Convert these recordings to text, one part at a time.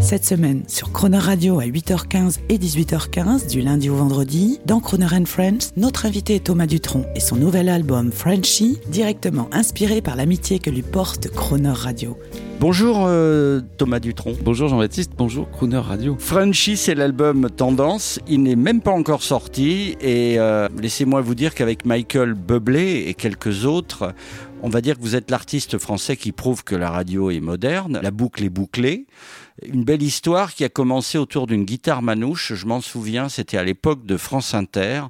Cette semaine, sur Croner Radio à 8h15 et 18h15, du lundi au vendredi, dans Croner and Friends, notre invité est Thomas Dutronc et son nouvel album Frenchy, directement inspiré par l'amitié que lui porte Croner Radio. Bonjour euh, Thomas Dutronc. Bonjour Jean-Baptiste, bonjour Crooner Radio. Frenchy, c'est l'album Tendance. Il n'est même pas encore sorti et euh, laissez-moi vous dire qu'avec Michael Bublé et quelques autres, on va dire que vous êtes l'artiste français qui prouve que la radio est moderne, la boucle est bouclée. Une belle histoire qui a commencé autour d'une guitare manouche, je m'en souviens, c'était à l'époque de France Inter.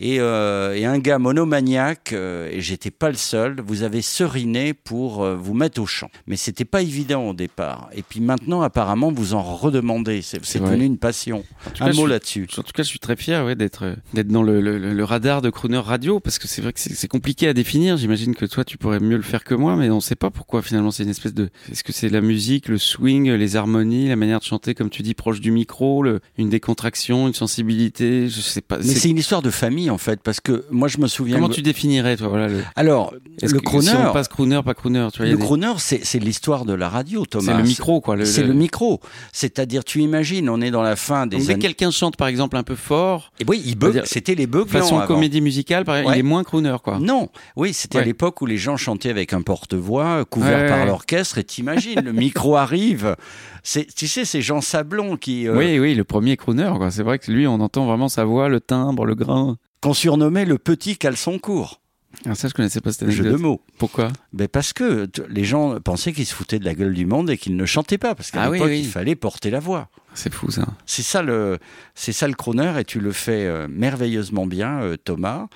Et, euh, et, un gars monomaniaque, euh, et j'étais pas le seul, vous avez seriné pour euh, vous mettre au chant. Mais c'était pas évident au départ. Et puis maintenant, apparemment, vous en redemandez. C'est devenu une passion. Un mot là-dessus. En tout cas, je suis très fier ouais, d'être d'être dans le, le, le, radar de Crooner Radio, parce que c'est vrai que c'est compliqué à définir. J'imagine que toi, tu pourrais mieux le faire que moi, mais on sait pas pourquoi finalement c'est une espèce de... Est-ce que c'est la musique, le swing, les harmonies, la manière de chanter, comme tu dis, proche du micro, le, une décontraction, une sensibilité, je sais pas. Mais c'est une histoire de famille en fait, parce que moi je me souviens. Comment tu définirais toi voilà, le... Alors, le crooner. Si on passe crooner, pas crooner, tu vois. Le des... crooner, c'est l'histoire de la radio, Thomas. C'est le micro, quoi. C'est le... le... micro. C'est-à-dire, tu imagines, on est dans la fin des. Donc, dès que quelqu'un chante, par exemple, un peu fort. Et oui, il bug. C'était les bugs. Façon comédie musicale, par exemple, ouais. il est moins crooner, quoi. Non, oui, c'était ouais. à l'époque où les gens chantaient avec un porte-voix couvert ouais, par l'orchestre, et t'imagines, le micro arrive. Tu sais, c'est Jean Sablon qui. Euh... Oui, oui, le premier crooner, quoi. C'est vrai que lui, on entend vraiment sa voix, le timbre, le grain qu'on surnommait le petit caleçon court. Ah, ça, je connaissais pas cette Jeu de mots. Pourquoi? Ben Parce que les gens pensaient qu'il se foutait de la gueule du monde et qu'il ne chantait pas. Parce qu'à ah, l'époque, oui, oui. il fallait porter la voix. C'est fou, ça. C'est ça le, c'est ça le crooner et tu le fais euh, merveilleusement bien, euh, Thomas.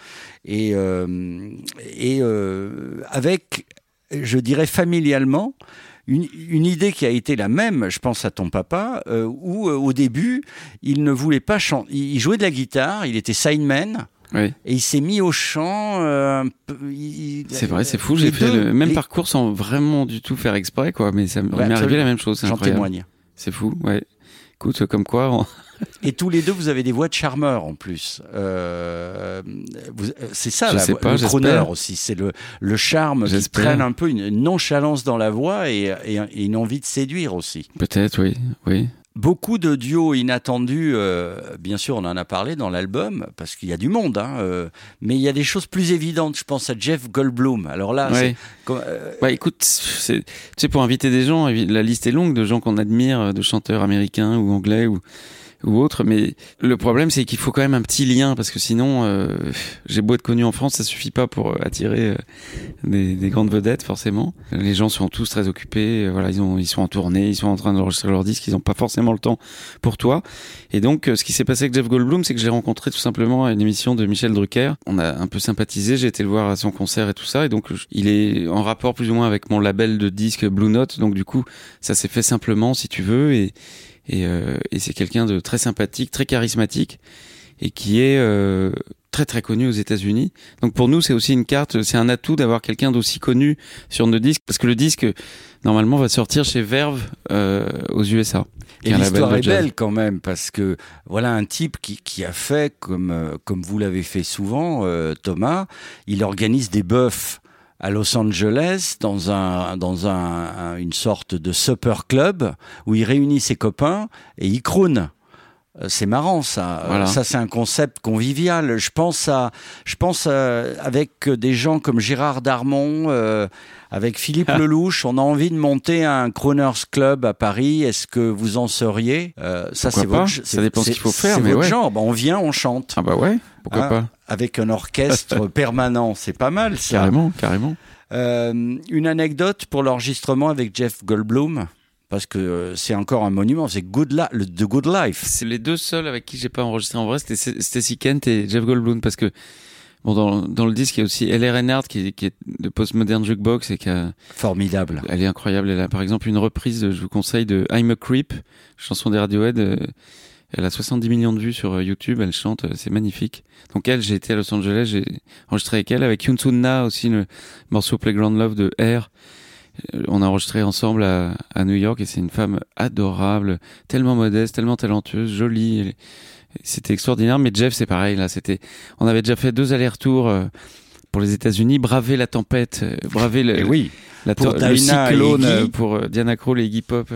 Et, euh, et avec, je dirais familialement, une, une, idée qui a été la même, je pense à ton papa, euh, où euh, au début, il ne voulait pas chanter. Il jouait de la guitare, il était sideman. Oui. Et il s'est mis au chant. Euh, c'est vrai, c'est fou. J'ai fait deux, le même les... parcours sans vraiment du tout faire exprès, quoi. Mais ça m'est ouais, arrivé la même chose. J'en témoigne. C'est fou, ouais. Écoute, comme quoi. On... Et tous les deux, vous avez des voix de charmeurs en plus. Euh, c'est ça, je la, sais pas, le crooner aussi. C'est le, le charme qui traîne un peu, une nonchalance dans la voix et, et, et une envie de séduire aussi. Peut-être, oui, oui. Beaucoup de duos inattendus, euh, bien sûr, on en a parlé dans l'album, parce qu'il y a du monde, hein, euh, mais il y a des choses plus évidentes. Je pense à Jeff Goldblum. Alors là, ouais. c'est. Euh... Bah, écoute, tu sais, pour inviter des gens, la liste est longue de gens qu'on admire, de chanteurs américains ou anglais ou ou autre. Mais le problème, c'est qu'il faut quand même un petit lien parce que sinon, euh, j'ai beau être connu en France, ça suffit pas pour attirer euh, des, des, grandes vedettes forcément. Les gens sont tous très occupés. Voilà, ils ont, ils sont en tournée, ils sont en train d'enregistrer leur disque, ils n'ont pas forcément le temps pour toi. Et donc, ce qui s'est passé avec Jeff Goldblum, c'est que j'ai rencontré tout simplement à une émission de Michel Drucker. On a un peu sympathisé. J'ai été le voir à son concert et tout ça. Et donc, il est en rapport plus ou moins avec mon label de disque Blue Note. Donc, du coup, ça s'est fait simplement, si tu veux. Et et, euh, et c'est quelqu'un de très sympathique, très charismatique et qui est euh, très très connu aux États-Unis. Donc pour nous, c'est aussi une carte, c'est un atout d'avoir quelqu'un d'aussi connu sur nos disques parce que le disque normalement va sortir chez Verve euh, aux USA. Et l'histoire est belle quand même parce que voilà un type qui, qui a fait comme euh, comme vous l'avez fait souvent, euh, Thomas. Il organise des bœufs à Los Angeles dans un dans un, un, une sorte de supper club où il réunit ses copains et il croune. C'est marrant ça. Voilà. Ça c'est un concept convivial. Je pense à je pense à, avec des gens comme Gérard Darmon euh, avec Philippe. Lelouch, on a envie de monter un Crooners Club à Paris. Est-ce que vous en seriez? Euh, Ça, c'est votre, Ça dépend ce qu'il faut faire, mais votre ouais. genre. Bah, on vient, on chante. Ah bah ouais, pourquoi Hein, pas? Avec un orchestre permanent, c'est pas mal ça. Carrément, carrément. Euh, une anecdote pour l'enregistrement avec Jeff Goldblum, parce que euh, c'est encore un monument, c'est Good La- le The Good Life. C'est les deux seuls avec qui j'ai pas enregistré en vrai, c'était Stacy Kent et Jeff Goldblum parce que bon dans, dans le disque il y a aussi L.R. Reinhardt qui, est- qui est de Postmodern Jukebox et qui a, Formidable. elle est incroyable. Elle a par exemple une reprise, je vous conseille de I'm a Creep, chanson des Radiohead. euh, Elle a 70 millions de vues sur euh, YouTube, elle chante, c'est magnifique. Donc elle, j'ai été à Los Angeles, j'ai enregistré avec elle, avec Yoon Sun Na aussi, le morceau Playground Love de Air. Euh, On a enregistré ensemble à, à New York et c'est une femme adorable, tellement modeste, tellement talentueuse, jolie. C'était extraordinaire. Mais Jeff, c'est pareil. Là, c'était. On avait déjà fait deux allers-retours euh, pour les États-Unis, braver la tempête, euh, braver le, Et oui, la Pour le cyclone pour Diana Krall et Iggy Pop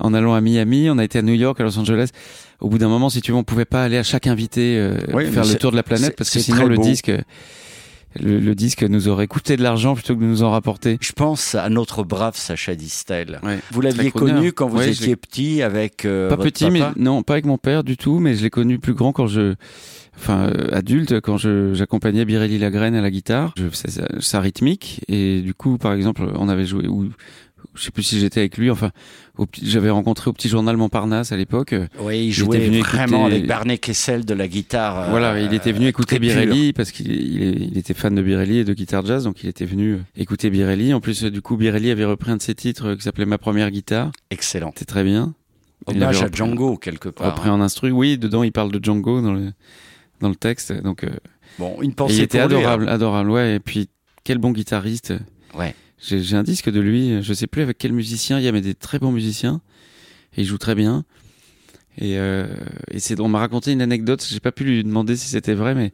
en allant à Miami. On a été à New York, à Los Angeles. Au bout d'un moment, si tu veux, on pouvait pas aller à chaque invité euh, Oui, faire le tour de la planète parce que sinon le disque, le, le disque nous aurait coûté de l'argent plutôt que de nous en rapporter. je pense à notre brave Sacha Distel. Ouais. Vous l'aviez connu quand vous Ouais, étiez petit avec euh, pas votre petit, papa mais non, pas avec mon père du tout, mais je l'ai connu plus grand quand je, enfin euh, adulte, quand je j'accompagnais Birelli Lagraine à la guitare. Je faisais sa, sa rythmique et du coup, par exemple, on avait joué ou je sais plus si j'étais avec lui. Enfin, j'avais rencontré au petit journal Montparnasse à l'époque. Oui, il jouait vraiment écouter- avec Barney Kessel de la guitare. euh, Voilà, il était venu écouter très pure. Birelli parce qu'il il, était fan de Birelli et de guitare jazz, donc il était venu euh, écouter Birelli. En plus, euh, du coup, Birelli avait repris un de ses titres euh, qui s'appelait Ma première guitare. Excellent. C'était très bien. Hommage à Django quelque part. Repris en instru. Oui, dedans, il parle de Django dans le dans le texte. Donc, euh, Bon, une et pensée il était lui, adorable, adorable. Ouais. Et puis, quel bon guitariste. Ouais. J'ai un disque de lui. Je sais plus avec quel musicien. Il y avait des très bons musiciens et il joue très bien. Et, euh, et c'est, on m'a raconté une anecdote. J'ai pas pu lui demander si c'était vrai, mais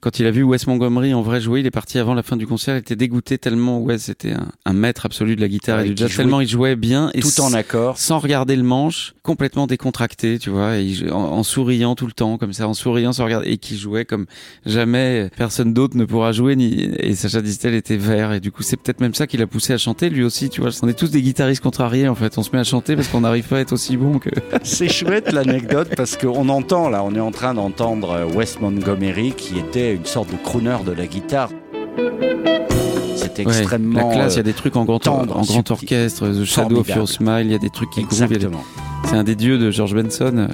quand il a vu Wes Montgomery en vrai jouer, il est parti avant la fin du concert. Il était dégoûté tellement Wes était un, un maître absolu de la guitare Ouais, et du jazz. Tellement il jouait bien et Tout en accord. sans regarder le manche, complètement décontracté, tu vois, et il- en, en souriant tout le temps, comme ça, en souriant sans regarder, et qui jouait comme jamais personne d'autre ne pourra jouer, ni, et Sacha Distel était vert, et du coup, c'est peut-être même ça qui l'a poussé à chanter, lui aussi, tu vois. On est tous des guitaristes contrariés, en fait. On se met à chanter parce qu'on n'arrive pas à être aussi bon que. C'est chouette l'anecdote parce qu'on entend là, on est en train d'entendre Wes Montgomery qui était une sorte de crooner de la guitare. C'était Ouais, extrêmement la classe, il y a des trucs en grand, tendre, en grand subtil. orchestre, The Shadow of. Your Smile, il y a des trucs qui des- exactement. C'est un des dieux de George Benson, euh,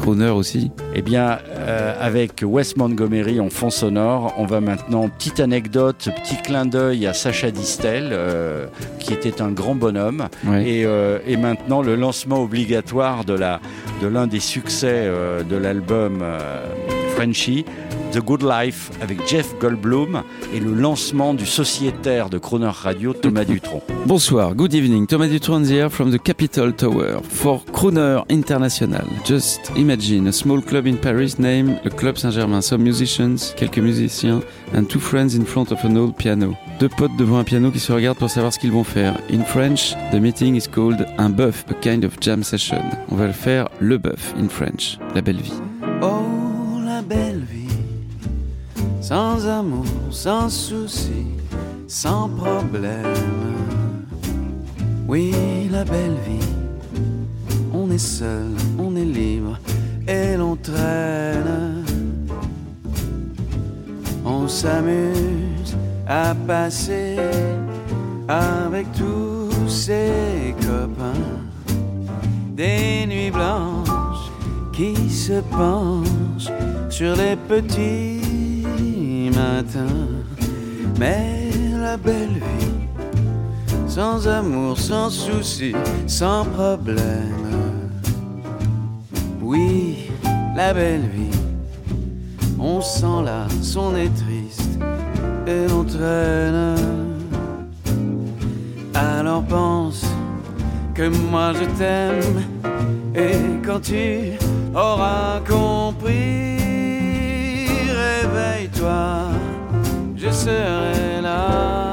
crooner aussi. Eh bien, euh, avec Wes Montgomery en fond sonore, on va maintenant, petite anecdote, petit clin d'œil à Sacha Distel, euh, qui était un grand bonhomme. Ouais. Et, euh, et maintenant, le lancement obligatoire de l'un des succès de l'album Frenchy, The Good Life, avec Jeff Goldblum, et le lancement du sociétaire de Croner Radio, Thomas Dutronc. Bonsoir, good evening. Thomas Dutronc here from the Capitol Tower for Crooner International. Just imagine a small club in Paris named le Club Saint-Germain. Some musicians, quelques musiciens, and two friends in front of an old piano. Deux potes devant un piano qui se regardent pour savoir ce qu'ils vont faire. In French, the meeting is called un buff, a kind of jam session. On va le faire le buff in French, la belle vie. Sans amour, sans souci, sans problème. Oui, la belle vie. On est seul, on est libre et l'on traîne. On s'amuse à passer avec tous ses copains des nuits blanches qui se penchent sur les petits Mais la belle vie sans amour, sans souci, sans problème. Oui, la belle vie, on s'en lasse, on est triste et l'on traîne. Alors pense que moi je t'aime et quand tu auras compris, réveille-toi, je serai là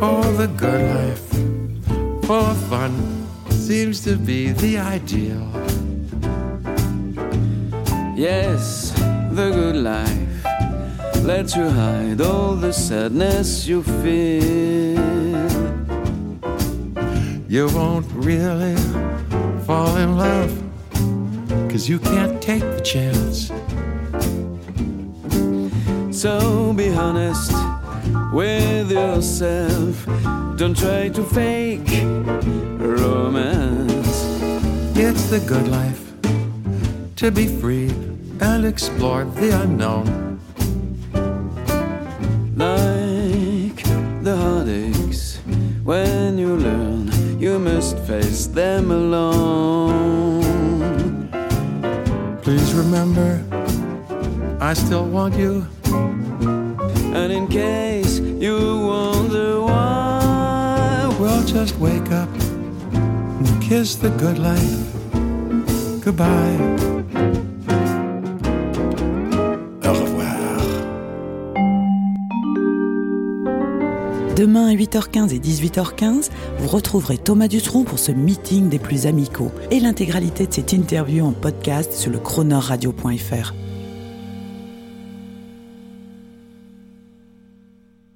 All the good life for fun seems to be the ideal. Yes, the good life lets you hide all the sadness you feel. You won't really fall in love, cause you can't take the chance. So be honest with yourself. Don't try to fake romance. It's the good life to be free and explore the unknown. Like the heartaches, when you learn, you must face them alone. Please remember, I still want you. And in case kiss the good life goodbye. Au revoir. Demain à 8h15 et 18h15, vous retrouverez Thomas Dutronc pour ce meeting des plus amicaux et l'intégralité de cette interview en podcast sur le chroneurradio.fr.